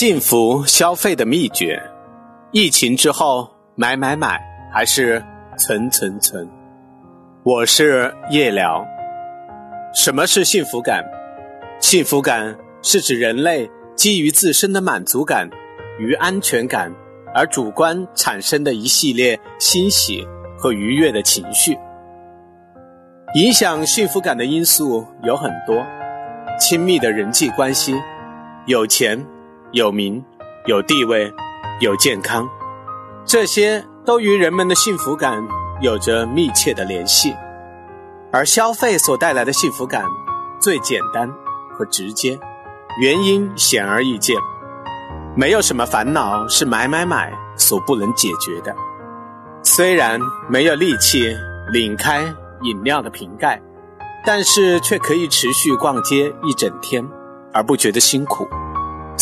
幸福消费的秘诀，疫情之后买买买还是存存存？我是夜聊。什么是幸福感？幸福感是指人类基于自身的满足感与安全感而主观产生的一系列欣喜和愉悦的情绪。影响幸福感的因素有很多，亲密的人际关系，有钱。有名、有地位、有健康，这些都与人们的幸福感有着密切的联系。而消费所带来的幸福感最简单和直接，原因显而易见。没有什么烦恼是买买买所不能解决的。虽然没有力气拧开饮料的瓶盖，但是却可以持续逛街一整天而不觉得辛苦。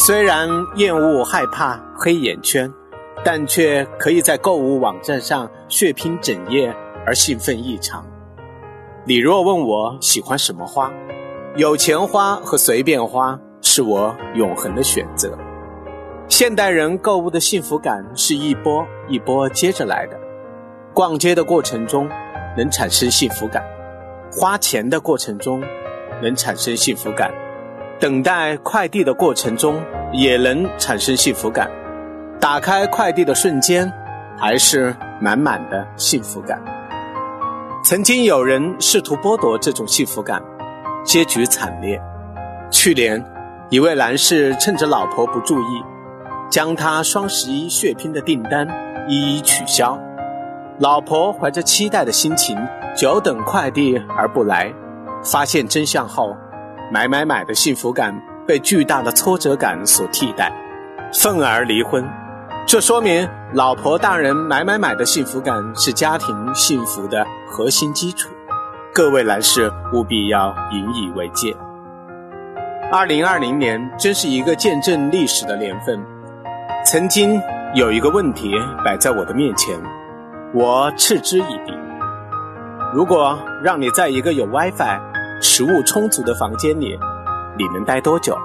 虽然厌恶害怕黑眼圈，但却可以在购物网站上血拼整夜而兴奋异常。你若问我喜欢什么花，有钱花和随便花是我永恒的选择。现代人购物的幸福感是一波一波接着来的。逛街的过程中能产生幸福感，花钱的过程中能产生幸福感。等待快递的过程中也能产生幸福感，打开快递的瞬间还是满满的幸福感。曾经有人试图剥夺这种幸福感，结局惨烈。去年，一位男士趁着老婆不注意，将他双十一血拼的订单一一取消。老婆怀着期待的心情，久等快递而不来，发现真相后。买买买的幸福感被巨大的挫折感所替代，愤而离婚。这说明老婆大人买买买的幸福感是家庭幸福的核心基础。各位男士务必要引以为戒。二零二零年真是一个见证历史的年份。曾经有一个问题摆在我的面前，我嗤之以鼻。如果让你在一个有 WiFi，食物充足的房间里，你能待多久？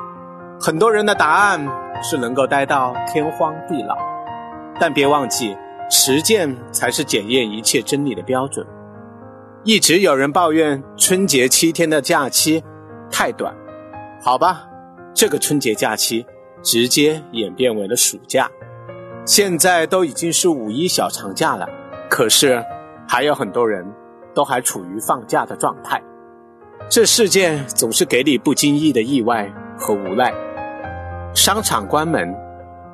很多人的答案是能够待到天荒地老，但别忘记，实践才是检验一切真理的标准。一直有人抱怨春节七天的假期太短，好吧，这个春节假期直接演变为了暑假。现在都已经是五一小长假了，可是还有很多人都还处于放假的状态。这世界总是给你不经意的意外和无奈。商场关门，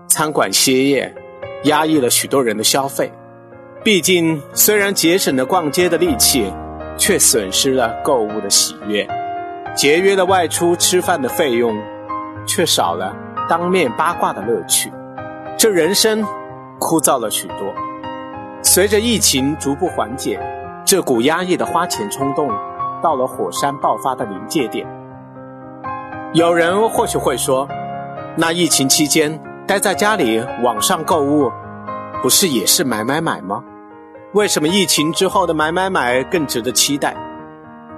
餐馆歇业，压抑了许多人的消费。毕竟，虽然节省了逛街的力气，却损失了购物的喜悦；节约了外出吃饭的费用，却少了当面八卦的乐趣。这人生枯燥了许多。随着疫情逐步缓解，这股压抑的花钱冲动。到了火山爆发的临界点，有人或许会说：“那疫情期间待在家里网上购物，不是也是买买买吗？为什么疫情之后的买买买更值得期待？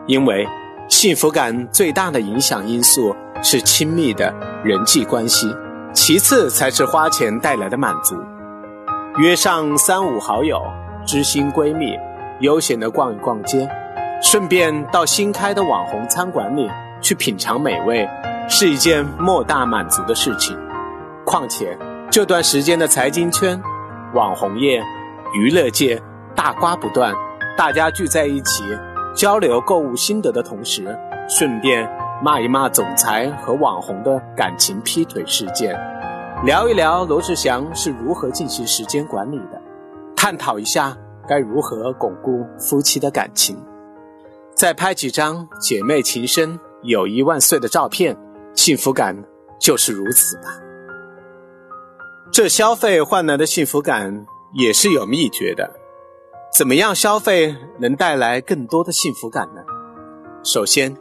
因为幸福感最大的影响因素是亲密的人际关系，其次才是花钱带来的满足。约上三五好友、知心闺蜜，悠闲的逛一逛街。”顺便到新开的网红餐馆里去品尝美味，是一件莫大满足的事情。况且这段时间的财经圈、网红业、娱乐界大瓜不断，大家聚在一起交流购物心得的同时，顺便骂一骂总裁和网红的感情劈腿事件，聊一聊罗志祥是如何进行时间管理的，探讨一下该如何巩固夫妻的感情。再拍几张姐妹情深、友谊万岁的照片，幸福感就是如此吧。这消费换来的幸福感也是有秘诀的。怎么样消费能带来更多的幸福感呢？首先，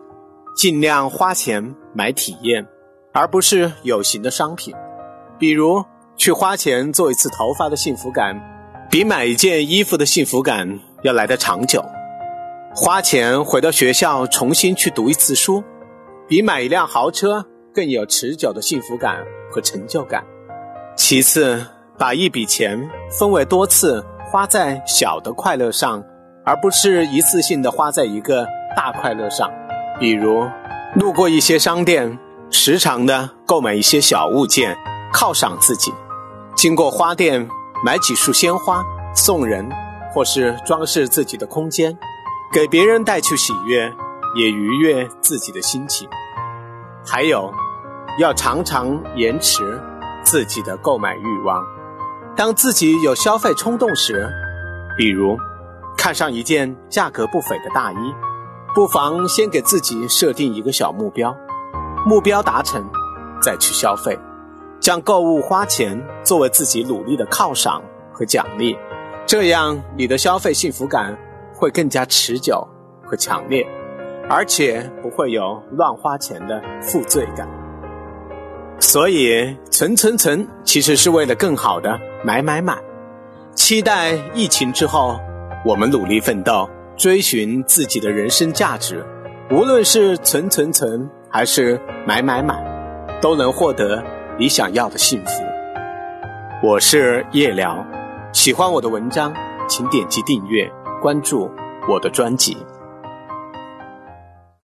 尽量花钱买体验，而不是有形的商品。比如，去花钱做一次头发的幸福感，比买一件衣服的幸福感要来得长久。花钱回到学校重新去读一次书，比买一辆豪车更有持久的幸福感和成就感。其次，把一笔钱分为多次花在小的快乐上，而不是一次性的花在一个大快乐上。比如，路过一些商店，时常的购买一些小物件，犒赏自己；经过花店，买几束鲜花送人，或是装饰自己的空间，给别人带去喜悦，也愉悦自己的心情。还有，要常常延迟自己的购买欲望。当自己有消费冲动时，比如看上一件价格不菲的大衣。不妨先给自己设定一个小目标，目标达成，再去消费，将购物花钱作为自己努力的犒赏和奖励，这样你的消费幸福感会更加持久和强烈，而且不会有乱花钱的负罪感。所以存存存其实是为了更好的买买买，期待疫情之后，我们努力奋斗。追寻自己的人生价值，无论是存存存还是买买买，都能获得你想要的幸福。我是夜聊，喜欢我的文章，请点击订阅关注我的专辑。